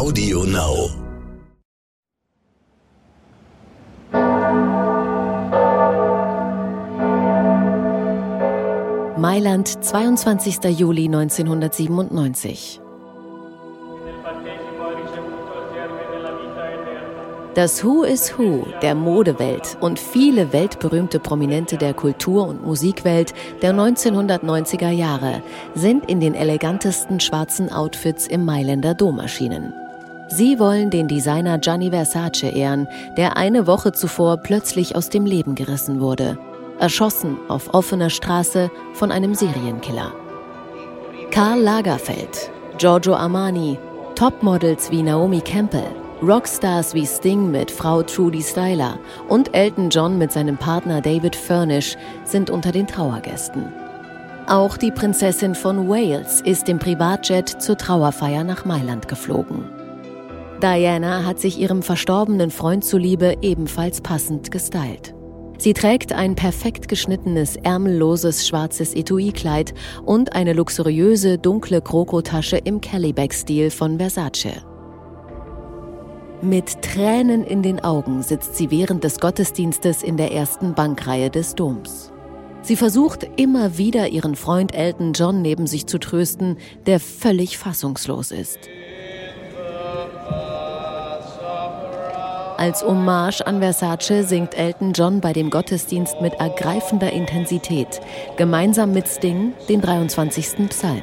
Audio Now. Mailand, 22. Juli 1997. Das Who is Who der Modewelt und viele weltberühmte Prominente der Kultur- und Musikwelt der 1990er Jahre sind in den elegantesten schwarzen Outfits im Mailänder Dom erschienen. Sie wollen den Designer Gianni Versace ehren, der eine Woche zuvor plötzlich aus dem Leben gerissen wurde. Erschossen auf offener Straße von einem Serienkiller. Karl Lagerfeld, Giorgio Armani, Topmodels wie Naomi Campbell, Rockstars wie Sting mit Frau Trudy Styler und Elton John mit seinem Partner David Furnish sind unter den Trauergästen. Auch die Prinzessin von Wales ist im Privatjet zur Trauerfeier nach Mailand geflogen. Diana hat sich ihrem verstorbenen Freund zuliebe ebenfalls passend gestylt. Sie trägt ein perfekt geschnittenes, ärmelloses schwarzes Etui-Kleid und eine luxuriöse, dunkle Krokotasche im Kellyback-Stil von Versace. Mit Tränen in den Augen sitzt sie während des Gottesdienstes in der ersten Bankreihe des Doms. Sie versucht immer wieder ihren Freund Elton John neben sich zu trösten, der völlig fassungslos ist. Als Hommage an Versace singt Elton John bei dem Gottesdienst mit ergreifender Intensität, gemeinsam mit Sting den 23. Psalm.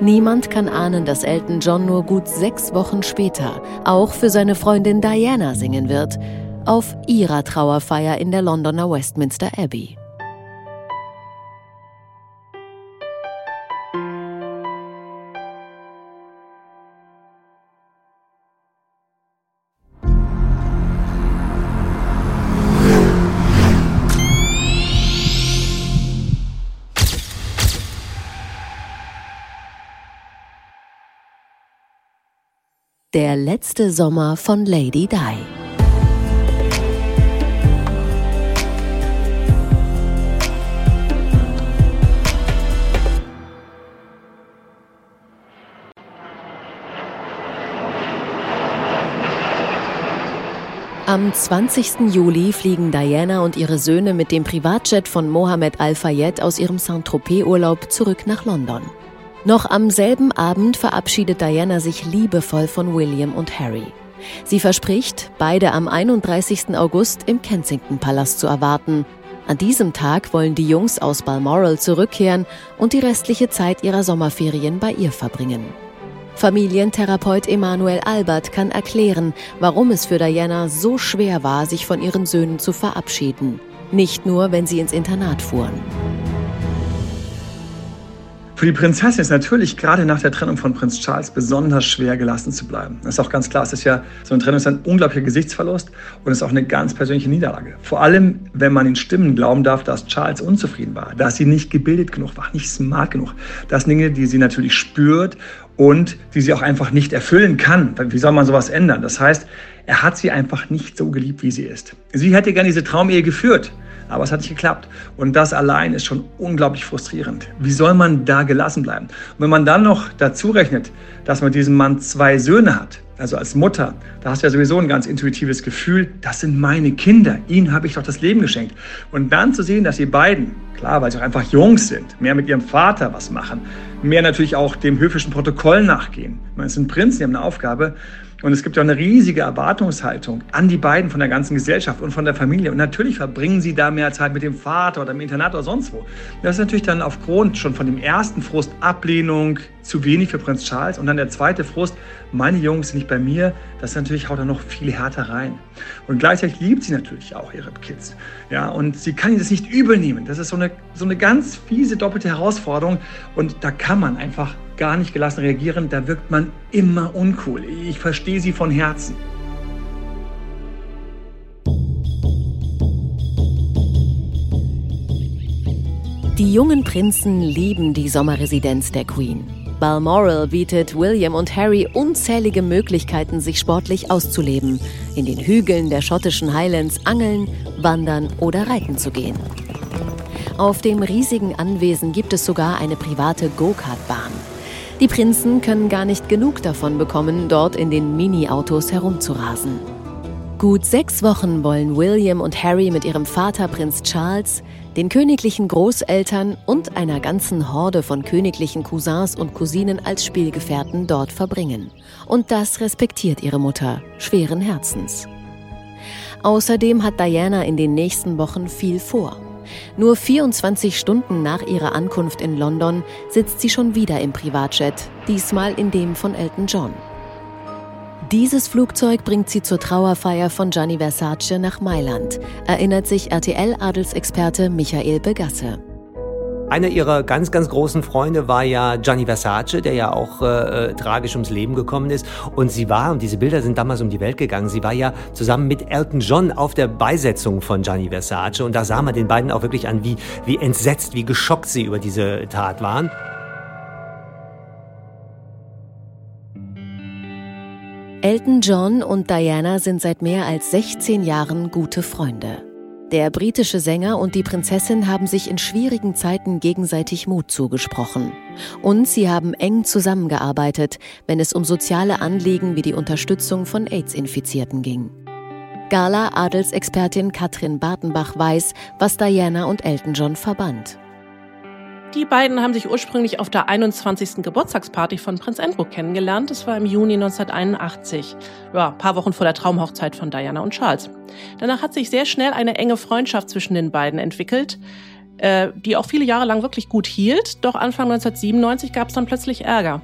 Niemand kann ahnen, dass Elton John nur gut sechs Wochen später auch für seine Freundin Diana singen wird, auf ihrer Trauerfeier in der Londoner Westminster Abbey. Der letzte Sommer von Lady Di. Am 20. Juli fliegen Diana und ihre Söhne mit dem Privatjet von Mohammed Al-Fayed aus ihrem Saint-Tropez-Urlaub zurück nach London. Noch am selben Abend verabschiedet Diana sich liebevoll von William und Harry. Sie verspricht, beide am 31. August im Kensington-Palast zu erwarten. An diesem Tag wollen die Jungs aus Balmoral zurückkehren und die restliche Zeit ihrer Sommerferien bei ihr verbringen. Familientherapeut Emanuel Albert kann erklären, warum es für Diana so schwer war, sich von ihren Söhnen zu verabschieden. Nicht nur, wenn sie ins Internat fuhren. Für die Prinzessin ist natürlich gerade nach der Trennung von Prinz Charles besonders schwer gelassen zu bleiben. Das ist auch ganz klar. Es ist ja so eine Trennung ist ein unglaublicher Gesichtsverlust und ist auch eine ganz persönliche Niederlage. Vor allem, wenn man den Stimmen glauben darf, dass Charles unzufrieden war, dass sie nicht gebildet genug war, nicht smart genug. Das sind Dinge, die sie natürlich spürt und die sie auch einfach nicht erfüllen kann. Wie soll man sowas ändern? Das heißt, er hat sie einfach nicht so geliebt, wie sie ist. Sie hätte gerne diese Traumehe geführt. Aber es hat nicht geklappt. Und das allein ist schon unglaublich frustrierend. Wie soll man da gelassen bleiben? Und wenn man dann noch dazu rechnet, dass man diesem Mann zwei Söhne hat, also als Mutter, da hast du ja sowieso ein ganz intuitives Gefühl, das sind meine Kinder, ihnen habe ich doch das Leben geschenkt. Und dann zu sehen, dass die beiden, klar, weil sie auch einfach Jungs sind, mehr mit ihrem Vater was machen, mehr natürlich auch dem höfischen Protokoll nachgehen. Meine, es sind Prinzen, die haben eine Aufgabe. Und es gibt ja eine riesige Erwartungshaltung an die beiden von der ganzen Gesellschaft und von der Familie. Und natürlich verbringen sie da mehr Zeit mit dem Vater oder im Internat oder sonst wo. Das ist natürlich dann aufgrund schon von dem ersten Frust Ablehnung zu wenig für Prinz Charles. Und dann der zweite Frust, meine Jungs sind nicht bei mir. Das natürlich haut dann noch viel härter rein. Und gleichzeitig liebt sie natürlich auch ihre Kids. Ja, und sie kann ihnen das nicht übel nehmen. Das ist so eine, so eine ganz fiese doppelte Herausforderung. Und da kann man einfach gar nicht gelassen reagieren, da wirkt man immer uncool. Ich verstehe sie von Herzen. Die jungen Prinzen lieben die Sommerresidenz der Queen. Balmoral bietet William und Harry unzählige Möglichkeiten, sich sportlich auszuleben, in den Hügeln der schottischen Highlands angeln, wandern oder reiten zu gehen. Auf dem riesigen Anwesen gibt es sogar eine private Go-Kart-Bahn. Die Prinzen können gar nicht genug davon bekommen, dort in den Mini-Autos herumzurasen. Gut sechs Wochen wollen William und Harry mit ihrem Vater Prinz Charles, den königlichen Großeltern und einer ganzen Horde von königlichen Cousins und Cousinen als Spielgefährten dort verbringen. Und das respektiert ihre Mutter, schweren Herzens. Außerdem hat Diana in den nächsten Wochen viel vor. Nur 24 Stunden nach ihrer Ankunft in London sitzt sie schon wieder im Privatjet, diesmal in dem von Elton John. Dieses Flugzeug bringt sie zur Trauerfeier von Gianni Versace nach Mailand, erinnert sich RTL-Adelsexperte Michael Begasse. Einer ihrer ganz, ganz großen Freunde war ja Gianni Versace, der ja auch äh, äh, tragisch ums Leben gekommen ist. Und sie war, und diese Bilder sind damals um die Welt gegangen, sie war ja zusammen mit Elton John auf der Beisetzung von Gianni Versace. Und da sah man den beiden auch wirklich an, wie, wie entsetzt, wie geschockt sie über diese Tat waren. Elton John und Diana sind seit mehr als 16 Jahren gute Freunde. Der britische Sänger und die Prinzessin haben sich in schwierigen Zeiten gegenseitig Mut zugesprochen. Und sie haben eng zusammengearbeitet, wenn es um soziale Anliegen wie die Unterstützung von AIDS-Infizierten ging. Gala-Adelsexpertin Katrin Bartenbach weiß, was Diana und Elton John verband. Die beiden haben sich ursprünglich auf der 21. Geburtstagsparty von Prinz Andrew kennengelernt. Das war im Juni 1981. Ja, ein paar Wochen vor der Traumhochzeit von Diana und Charles. Danach hat sich sehr schnell eine enge Freundschaft zwischen den beiden entwickelt, äh, die auch viele Jahre lang wirklich gut hielt. Doch Anfang 1997 gab es dann plötzlich Ärger.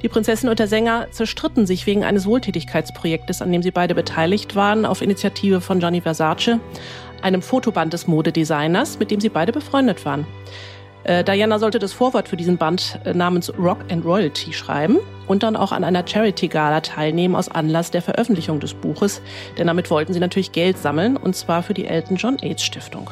Die Prinzessin und der Sänger zerstritten sich wegen eines Wohltätigkeitsprojektes, an dem sie beide beteiligt waren, auf Initiative von Gianni Versace, einem Fotoband des Modedesigners, mit dem sie beide befreundet waren. Äh, Diana sollte das Vorwort für diesen Band äh, namens Rock and Royalty schreiben und dann auch an einer Charity-Gala teilnehmen aus Anlass der Veröffentlichung des Buches. Denn damit wollten sie natürlich Geld sammeln und zwar für die Elton John AIDS Stiftung.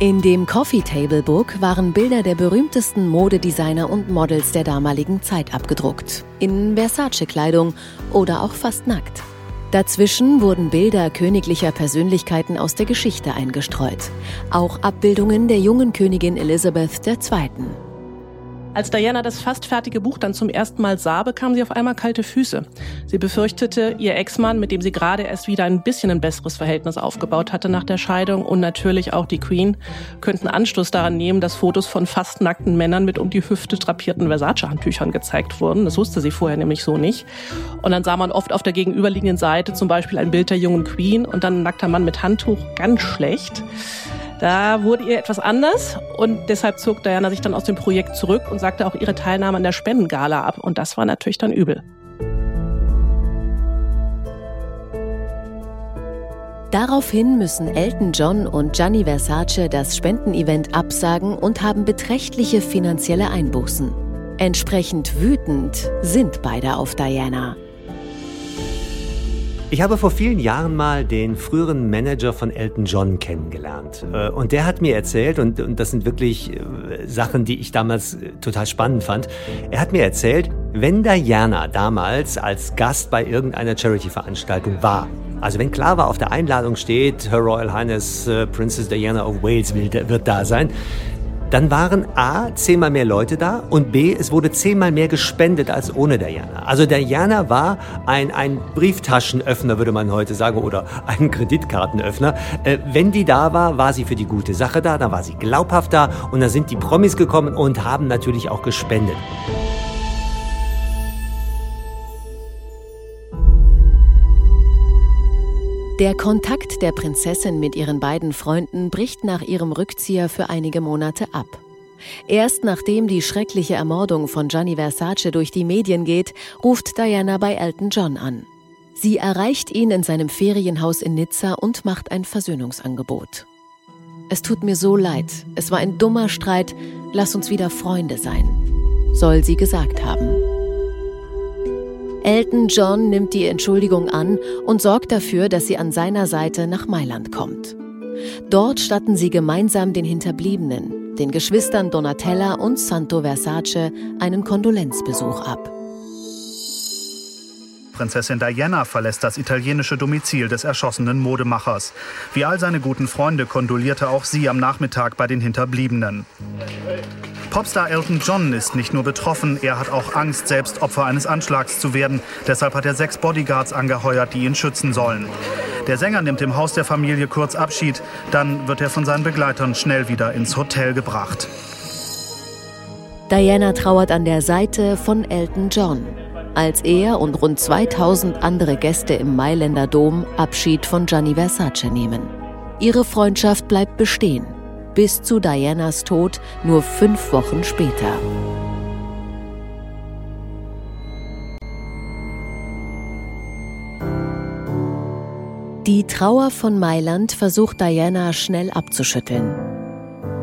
In dem Coffee Table Book waren Bilder der berühmtesten Modedesigner und Models der damaligen Zeit abgedruckt. In Versace-Kleidung oder auch fast nackt. Dazwischen wurden Bilder königlicher Persönlichkeiten aus der Geschichte eingestreut. Auch Abbildungen der jungen Königin Elisabeth II. Als Diana das fast fertige Buch dann zum ersten Mal sah, bekam sie auf einmal kalte Füße. Sie befürchtete, ihr Ex-Mann, mit dem sie gerade erst wieder ein bisschen ein besseres Verhältnis aufgebaut hatte nach der Scheidung und natürlich auch die Queen, könnten Anschluss daran nehmen, dass Fotos von fast nackten Männern mit um die Hüfte drapierten Versace-Handtüchern gezeigt wurden. Das wusste sie vorher nämlich so nicht. Und dann sah man oft auf der gegenüberliegenden Seite zum Beispiel ein Bild der jungen Queen und dann ein nackter Mann mit Handtuch. Ganz schlecht. Da wurde ihr etwas anders und deshalb zog Diana sich dann aus dem Projekt zurück und sagte auch ihre Teilnahme an der Spendengala ab. Und das war natürlich dann übel. Daraufhin müssen Elton John und Gianni Versace das Spendenevent absagen und haben beträchtliche finanzielle Einbußen. Entsprechend wütend sind beide auf Diana. Ich habe vor vielen Jahren mal den früheren Manager von Elton John kennengelernt. Äh, und der hat mir erzählt, und, und das sind wirklich äh, Sachen, die ich damals äh, total spannend fand. Er hat mir erzählt, wenn Diana damals als Gast bei irgendeiner Charity-Veranstaltung war, also wenn klar war, auf der Einladung steht, Her Royal Highness Princess Diana of Wales wird da sein, dann waren A, zehnmal mehr Leute da und B, es wurde zehnmal mehr gespendet als ohne Diana. Also Diana war ein, ein Brieftaschenöffner, würde man heute sagen, oder ein Kreditkartenöffner. Äh, wenn die da war, war sie für die gute Sache da, dann war sie glaubhaft da und dann sind die Promis gekommen und haben natürlich auch gespendet. Der Kontakt der Prinzessin mit ihren beiden Freunden bricht nach ihrem Rückzieher für einige Monate ab. Erst nachdem die schreckliche Ermordung von Gianni Versace durch die Medien geht, ruft Diana bei Elton John an. Sie erreicht ihn in seinem Ferienhaus in Nizza und macht ein Versöhnungsangebot. Es tut mir so leid, es war ein dummer Streit, lass uns wieder Freunde sein, soll sie gesagt haben. Elton John nimmt die Entschuldigung an und sorgt dafür, dass sie an seiner Seite nach Mailand kommt. Dort statten sie gemeinsam den Hinterbliebenen, den Geschwistern Donatella und Santo Versace, einen Kondolenzbesuch ab. Prinzessin Diana verlässt das italienische Domizil des erschossenen Modemachers. Wie all seine guten Freunde kondolierte auch sie am Nachmittag bei den Hinterbliebenen. Popstar Elton John ist nicht nur betroffen, er hat auch Angst, selbst Opfer eines Anschlags zu werden. Deshalb hat er sechs Bodyguards angeheuert, die ihn schützen sollen. Der Sänger nimmt im Haus der Familie kurz Abschied, dann wird er von seinen Begleitern schnell wieder ins Hotel gebracht. Diana trauert an der Seite von Elton John, als er und rund 2000 andere Gäste im Mailänder Dom Abschied von Gianni Versace nehmen. Ihre Freundschaft bleibt bestehen, bis zu Dianas Tod nur fünf Wochen später. Die Trauer von Mailand versucht Diana schnell abzuschütteln.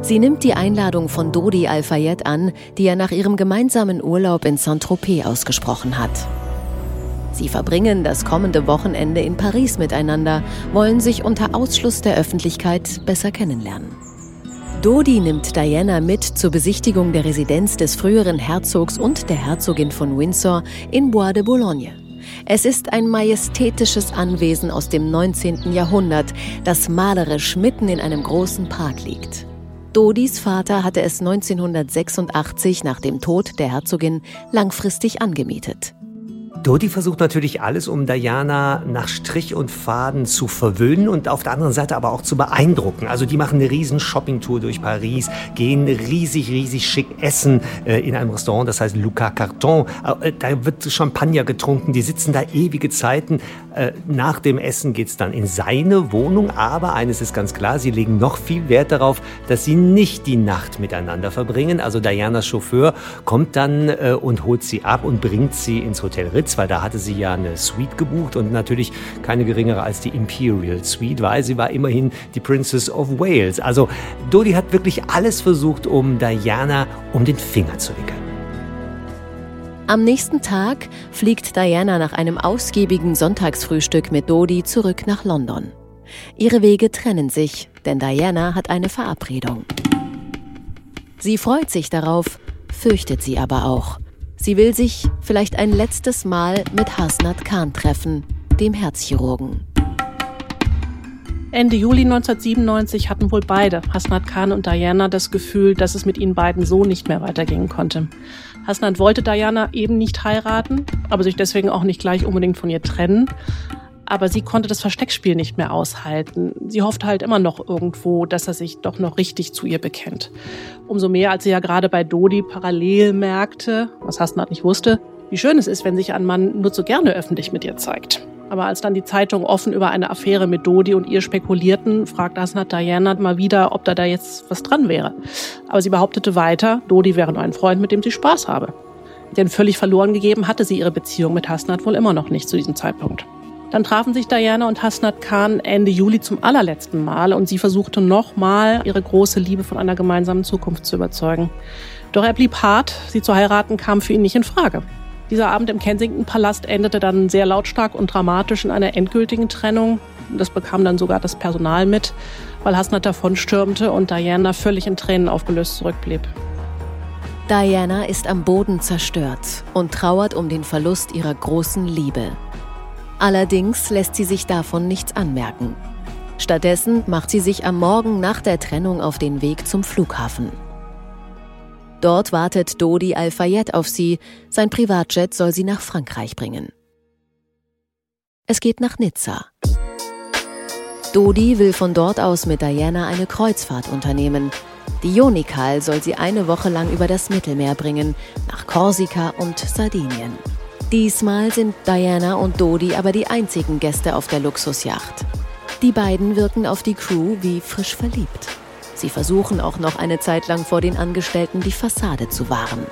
Sie nimmt die Einladung von Dodi Al-Fayed an, die er nach ihrem gemeinsamen Urlaub in Saint-Tropez ausgesprochen hat. Sie verbringen das kommende Wochenende in Paris miteinander, wollen sich unter Ausschluss der Öffentlichkeit besser kennenlernen. Dodi nimmt Diana mit zur Besichtigung der Residenz des früheren Herzogs und der Herzogin von Windsor in Bois de Boulogne. Es ist ein majestätisches Anwesen aus dem 19. Jahrhundert, das malerisch mitten in einem großen Park liegt. Dodis Vater hatte es 1986 nach dem Tod der Herzogin langfristig angemietet. Dodi versucht natürlich alles, um Diana nach Strich und Faden zu verwöhnen und auf der anderen Seite aber auch zu beeindrucken. Also die machen eine riesen Shoppingtour durch Paris, gehen riesig, riesig schick essen äh, in einem Restaurant, das heißt Luca Carton. Äh, da wird Champagner getrunken, die sitzen da ewige Zeiten. Äh, nach dem Essen geht's dann in seine Wohnung, aber eines ist ganz klar, sie legen noch viel Wert darauf, dass sie nicht die Nacht miteinander verbringen. Also Dianas Chauffeur kommt dann äh, und holt sie ab und bringt sie ins Hotel Ritz weil da hatte sie ja eine Suite gebucht und natürlich keine geringere als die Imperial Suite, weil sie war immerhin die Princess of Wales. Also Dodi hat wirklich alles versucht, um Diana um den Finger zu wickeln. Am nächsten Tag fliegt Diana nach einem ausgiebigen Sonntagsfrühstück mit Dodi zurück nach London. Ihre Wege trennen sich, denn Diana hat eine Verabredung. Sie freut sich darauf, fürchtet sie aber auch. Sie will sich vielleicht ein letztes Mal mit Hasnat Khan treffen, dem Herzchirurgen. Ende Juli 1997 hatten wohl beide, Hasnat Khan und Diana, das Gefühl, dass es mit ihnen beiden so nicht mehr weitergehen konnte. Hasnat wollte Diana eben nicht heiraten, aber sich deswegen auch nicht gleich unbedingt von ihr trennen aber sie konnte das Versteckspiel nicht mehr aushalten. Sie hoffte halt immer noch irgendwo, dass er sich doch noch richtig zu ihr bekennt. Umso mehr, als sie ja gerade bei Dodi parallel merkte, was Hasnat nicht wusste, wie schön es ist, wenn sich ein Mann nur so gerne öffentlich mit ihr zeigt. Aber als dann die Zeitungen offen über eine Affäre mit Dodi und ihr spekulierten, fragte Hasnat Diana mal wieder, ob da da jetzt was dran wäre. Aber sie behauptete weiter, Dodi wäre nur ein Freund, mit dem sie Spaß habe. Denn völlig verloren gegeben hatte sie ihre Beziehung mit Hasnat wohl immer noch nicht zu diesem Zeitpunkt. Dann trafen sich Diana und Hasnat Khan Ende Juli zum allerletzten Mal und sie versuchte nochmal, ihre große Liebe von einer gemeinsamen Zukunft zu überzeugen. Doch er blieb hart, sie zu heiraten kam für ihn nicht in Frage. Dieser Abend im Kensington-Palast endete dann sehr lautstark und dramatisch in einer endgültigen Trennung. Das bekam dann sogar das Personal mit, weil Hasnat davonstürmte und Diana völlig in Tränen aufgelöst zurückblieb. Diana ist am Boden zerstört und trauert um den Verlust ihrer großen Liebe. Allerdings lässt sie sich davon nichts anmerken. Stattdessen macht sie sich am Morgen nach der Trennung auf den Weg zum Flughafen. Dort wartet Dodi Al-Fayed auf sie, sein Privatjet soll sie nach Frankreich bringen. Es geht nach Nizza. Dodi will von dort aus mit Diana eine Kreuzfahrt unternehmen. Die Jonikal soll sie eine Woche lang über das Mittelmeer bringen, nach Korsika und Sardinien. Diesmal sind Diana und Dodi aber die einzigen Gäste auf der Luxusjacht. Die beiden wirken auf die Crew wie frisch verliebt. Sie versuchen auch noch eine Zeit lang vor den Angestellten die Fassade zu wahren.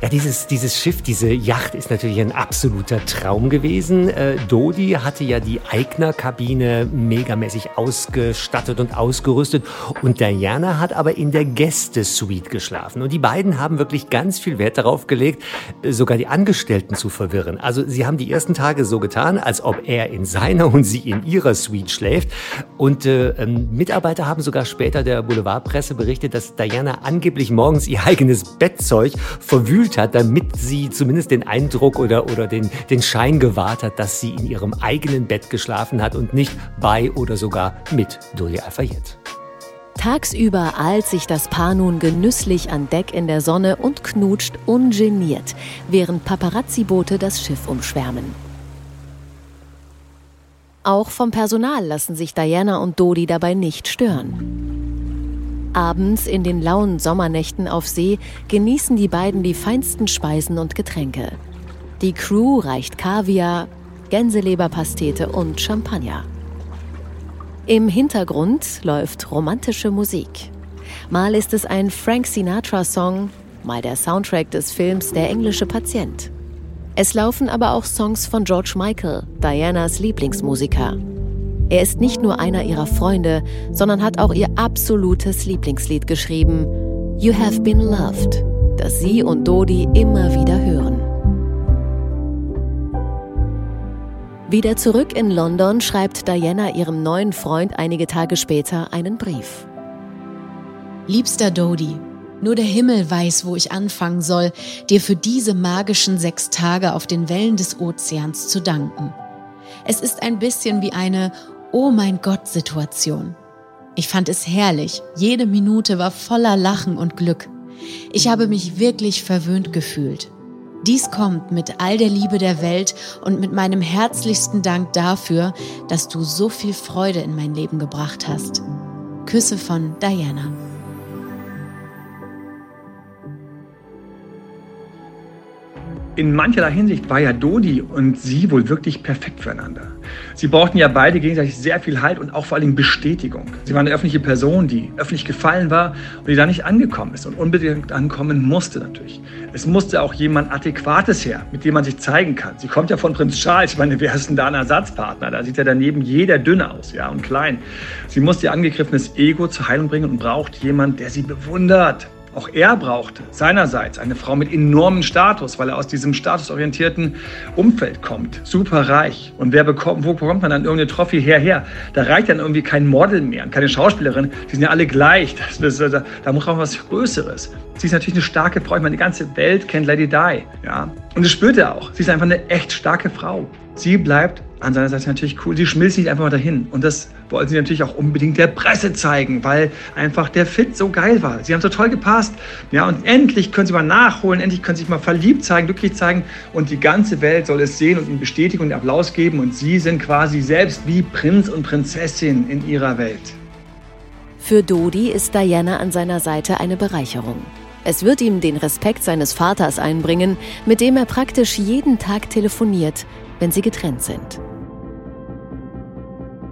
Ja, dieses, dieses Schiff, diese Yacht ist natürlich ein absoluter Traum gewesen. Äh, Dodi hatte ja die Eigner-Kabine megamäßig ausgestattet und ausgerüstet und Diana hat aber in der Gästesuite geschlafen. Und die beiden haben wirklich ganz viel Wert darauf gelegt, äh, sogar die Angestellten zu verwirren. Also sie haben die ersten Tage so getan, als ob er in seiner und sie in ihrer Suite schläft. Und äh, ähm, Mitarbeiter haben sogar später der Boulevardpresse berichtet, dass Diana angeblich morgens ihr eigenes Bettzeug verwühlt gefühlt hat, damit sie zumindest den Eindruck oder, oder den, den Schein gewahrt hat, dass sie in ihrem eigenen Bett geschlafen hat und nicht bei oder sogar mit Dodi Al-Fayed. Tagsüber ahlt sich das Paar nun genüsslich an Deck in der Sonne und knutscht ungeniert, während Paparazzi-Boote das Schiff umschwärmen. Auch vom Personal lassen sich Diana und Dodi dabei nicht stören. Abends in den lauen Sommernächten auf See genießen die beiden die feinsten Speisen und Getränke. Die Crew reicht Kaviar, Gänseleberpastete und Champagner. Im Hintergrund läuft romantische Musik. Mal ist es ein Frank Sinatra-Song, mal der Soundtrack des Films Der englische Patient. Es laufen aber auch Songs von George Michael, Dianas Lieblingsmusiker. Er ist nicht nur einer ihrer Freunde, sondern hat auch ihr absolutes Lieblingslied geschrieben, You Have Been Loved, das sie und Dodi immer wieder hören. Wieder zurück in London schreibt Diana ihrem neuen Freund einige Tage später einen Brief. Liebster Dodi, nur der Himmel weiß, wo ich anfangen soll, dir für diese magischen sechs Tage auf den Wellen des Ozeans zu danken. Es ist ein bisschen wie eine Oh mein Gott Situation. Ich fand es herrlich, jede Minute war voller Lachen und Glück. Ich habe mich wirklich verwöhnt gefühlt. Dies kommt mit all der Liebe der Welt und mit meinem herzlichsten Dank dafür, dass du so viel Freude in mein Leben gebracht hast. Küsse von Diana. In mancherlei Hinsicht war ja Dodi und sie wohl wirklich perfekt füreinander. Sie brauchten ja beide gegenseitig sehr viel Halt und auch vor allem Bestätigung. Sie war eine öffentliche Person, die öffentlich gefallen war und die da nicht angekommen ist und unbedingt ankommen musste natürlich. Es musste auch jemand Adäquates her, mit dem man sich zeigen kann. Sie kommt ja von Prinz Charles. Ich meine, wer ist denn da ein Ersatzpartner? Da sieht ja daneben jeder dünn aus ja, und klein. Sie musste ihr angegriffenes Ego zur Heilung bringen und braucht jemand, der sie bewundert, auch er brauchte seinerseits eine Frau mit enormem Status, weil er aus diesem statusorientierten Umfeld kommt. Super reich. Und wer bekommt, wo bekommt man dann irgendeine Trophy herher? Da reicht dann irgendwie kein Model mehr und keine Schauspielerin. Die sind ja alle gleich. Das, das, da, da muss auch was Größeres. Sie ist natürlich eine starke Frau. Ich meine, die ganze Welt kennt Lady Di. Ja? Und das spürt er auch. Sie ist einfach eine echt starke Frau. Sie bleibt an seiner Seite natürlich cool. Sie schmilzt nicht einfach mal dahin. Und das wollten sie natürlich auch unbedingt der Presse zeigen, weil einfach der Fit so geil war. Sie haben so toll gepasst. Ja, und endlich können sie mal nachholen, endlich können sie sich mal verliebt zeigen, glücklich zeigen. Und die ganze Welt soll es sehen und ihnen Bestätigung und Applaus geben. Und sie sind quasi selbst wie Prinz und Prinzessin in ihrer Welt. Für Dodi ist Diana an seiner Seite eine Bereicherung. Es wird ihm den Respekt seines Vaters einbringen, mit dem er praktisch jeden Tag telefoniert, wenn sie getrennt sind.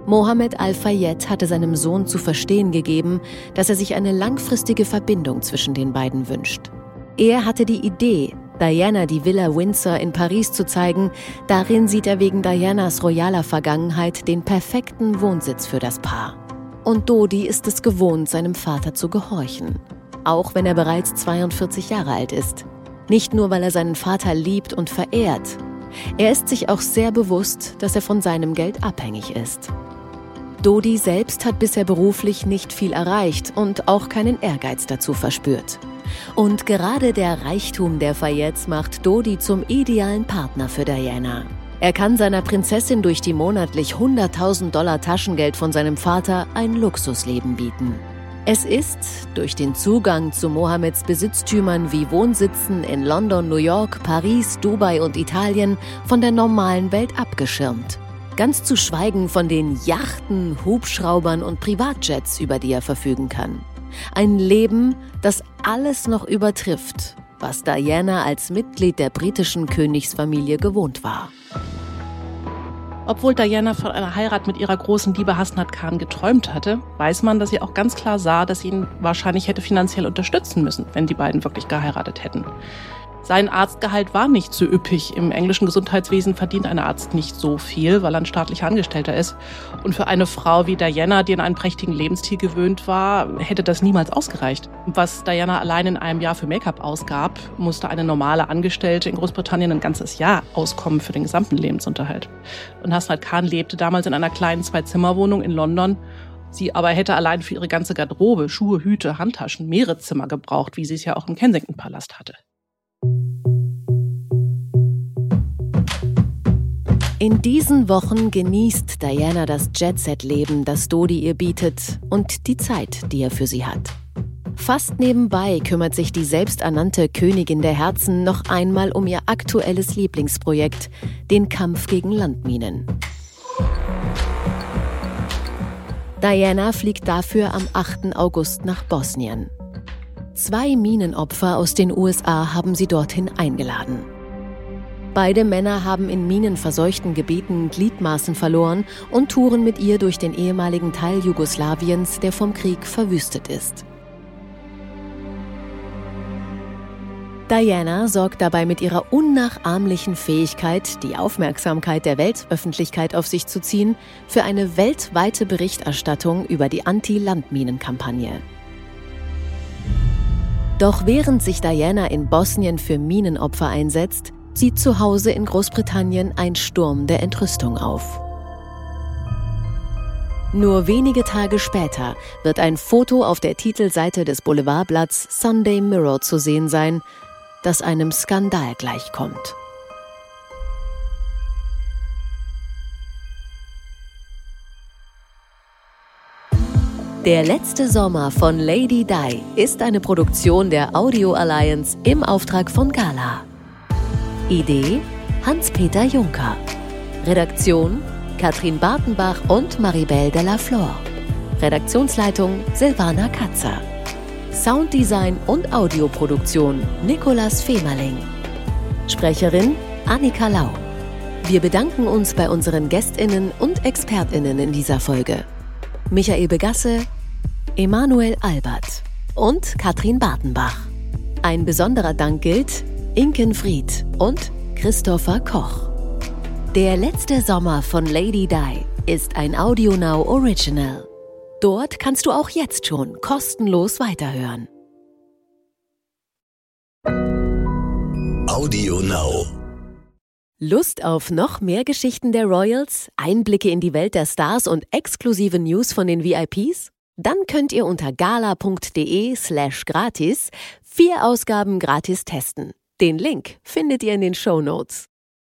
Mohammed Al-Fayed hatte seinem Sohn zu verstehen gegeben, dass er sich eine langfristige Verbindung zwischen den beiden wünscht. Er hatte die Idee, Diana die Villa Windsor in Paris zu zeigen. Darin sieht er wegen Dianas royaler Vergangenheit den perfekten Wohnsitz für das Paar. Und Dodi ist es gewohnt, seinem Vater zu gehorchen. Auch wenn er bereits 42 Jahre alt ist. Nicht nur, weil er seinen Vater liebt und verehrt. Er ist sich auch sehr bewusst, dass er von seinem Geld abhängig ist. Dodi selbst hat bisher beruflich nicht viel erreicht und auch keinen Ehrgeiz dazu verspürt. Und gerade der Reichtum der Fayets macht Dodi zum idealen Partner für Diana. Er kann seiner Prinzessin durch die monatlich 100.000 Dollar Taschengeld von seinem Vater ein Luxusleben bieten. Es ist durch den Zugang zu Mohammeds Besitztümern wie Wohnsitzen in London, New York, Paris, Dubai und Italien von der normalen Welt abgeschirmt. Ganz zu schweigen von den Yachten, Hubschraubern und Privatjets, über die er verfügen kann. Ein Leben, das alles noch übertrifft, was Diana als Mitglied der britischen Königsfamilie gewohnt war. Obwohl Diana von einer Heirat mit ihrer großen Liebe Hasnat Khan geträumt hatte, weiß man, dass sie auch ganz klar sah, dass sie ihn wahrscheinlich hätte finanziell unterstützen müssen, wenn die beiden wirklich geheiratet hätten. Sein Arztgehalt war nicht so üppig. Im englischen Gesundheitswesen verdient ein Arzt nicht so viel, weil er ein staatlicher Angestellter ist. Und für eine Frau wie Diana, die in einen prächtigen Lebensstil gewöhnt war, hätte das niemals ausgereicht. Was Diana allein in einem Jahr für Make-up ausgab, musste eine normale Angestellte in Großbritannien ein ganzes Jahr auskommen für den gesamten Lebensunterhalt. Und Hasnat Khan lebte damals in einer kleinen Zwei-Zimmer-Wohnung in London Sie aber hätte allein für ihre ganze Garderobe, Schuhe, Hüte, Handtaschen mehrere Zimmer gebraucht, wie sie es ja auch im Kensington-Palast hatte. In diesen Wochen genießt Diana das Jet-Set-Leben, das Dodi ihr bietet und die Zeit, die er für sie hat. Fast nebenbei kümmert sich die selbsternannte Königin der Herzen noch einmal um ihr aktuelles Lieblingsprojekt, den Kampf gegen Landminen. Diana fliegt dafür am 8. August nach Bosnien. Zwei Minenopfer aus den USA haben sie dorthin eingeladen. Beide Männer haben in minenverseuchten Gebieten Gliedmaßen verloren und touren mit ihr durch den ehemaligen Teil Jugoslawiens, der vom Krieg verwüstet ist. Diana sorgt dabei mit ihrer unnachahmlichen Fähigkeit, die Aufmerksamkeit der Weltöffentlichkeit auf sich zu ziehen, für eine weltweite Berichterstattung über die Anti-Landminen-Kampagne. Doch während sich Diana in Bosnien für Minenopfer einsetzt, zieht zu Hause in Großbritannien ein Sturm der Entrüstung auf. Nur wenige Tage später wird ein Foto auf der Titelseite des Boulevardblatts Sunday Mirror zu sehen sein, das einem Skandal gleichkommt. Der letzte Sommer von Lady Di ist eine Produktion der Audio Alliance im Auftrag von Gala. Idee Hans-Peter Juncker. Redaktion Katrin Bartenbach und Maribel Della Flor. Redaktionsleitung Silvana Katzer. Sounddesign und Audioproduktion Nikolas Femerling. Sprecherin Annika Lau. Wir bedanken uns bei unseren Gästinnen und Expertinnen in dieser Folge. Michael Begasse, Emanuel Albert und Katrin Bartenbach. Ein besonderer Dank gilt Inken Fried und Christopher Koch. Der letzte Sommer von Lady Di ist ein AudioNow Original. Dort kannst du auch jetzt schon kostenlos weiterhören. Audio Now. Lust auf noch mehr Geschichten der Royals, Einblicke in die Welt der Stars und exklusive News von den VIPs? Dann könnt ihr unter gala.de/slash gratis vier Ausgaben gratis testen. Den Link findet ihr in den Show Notes.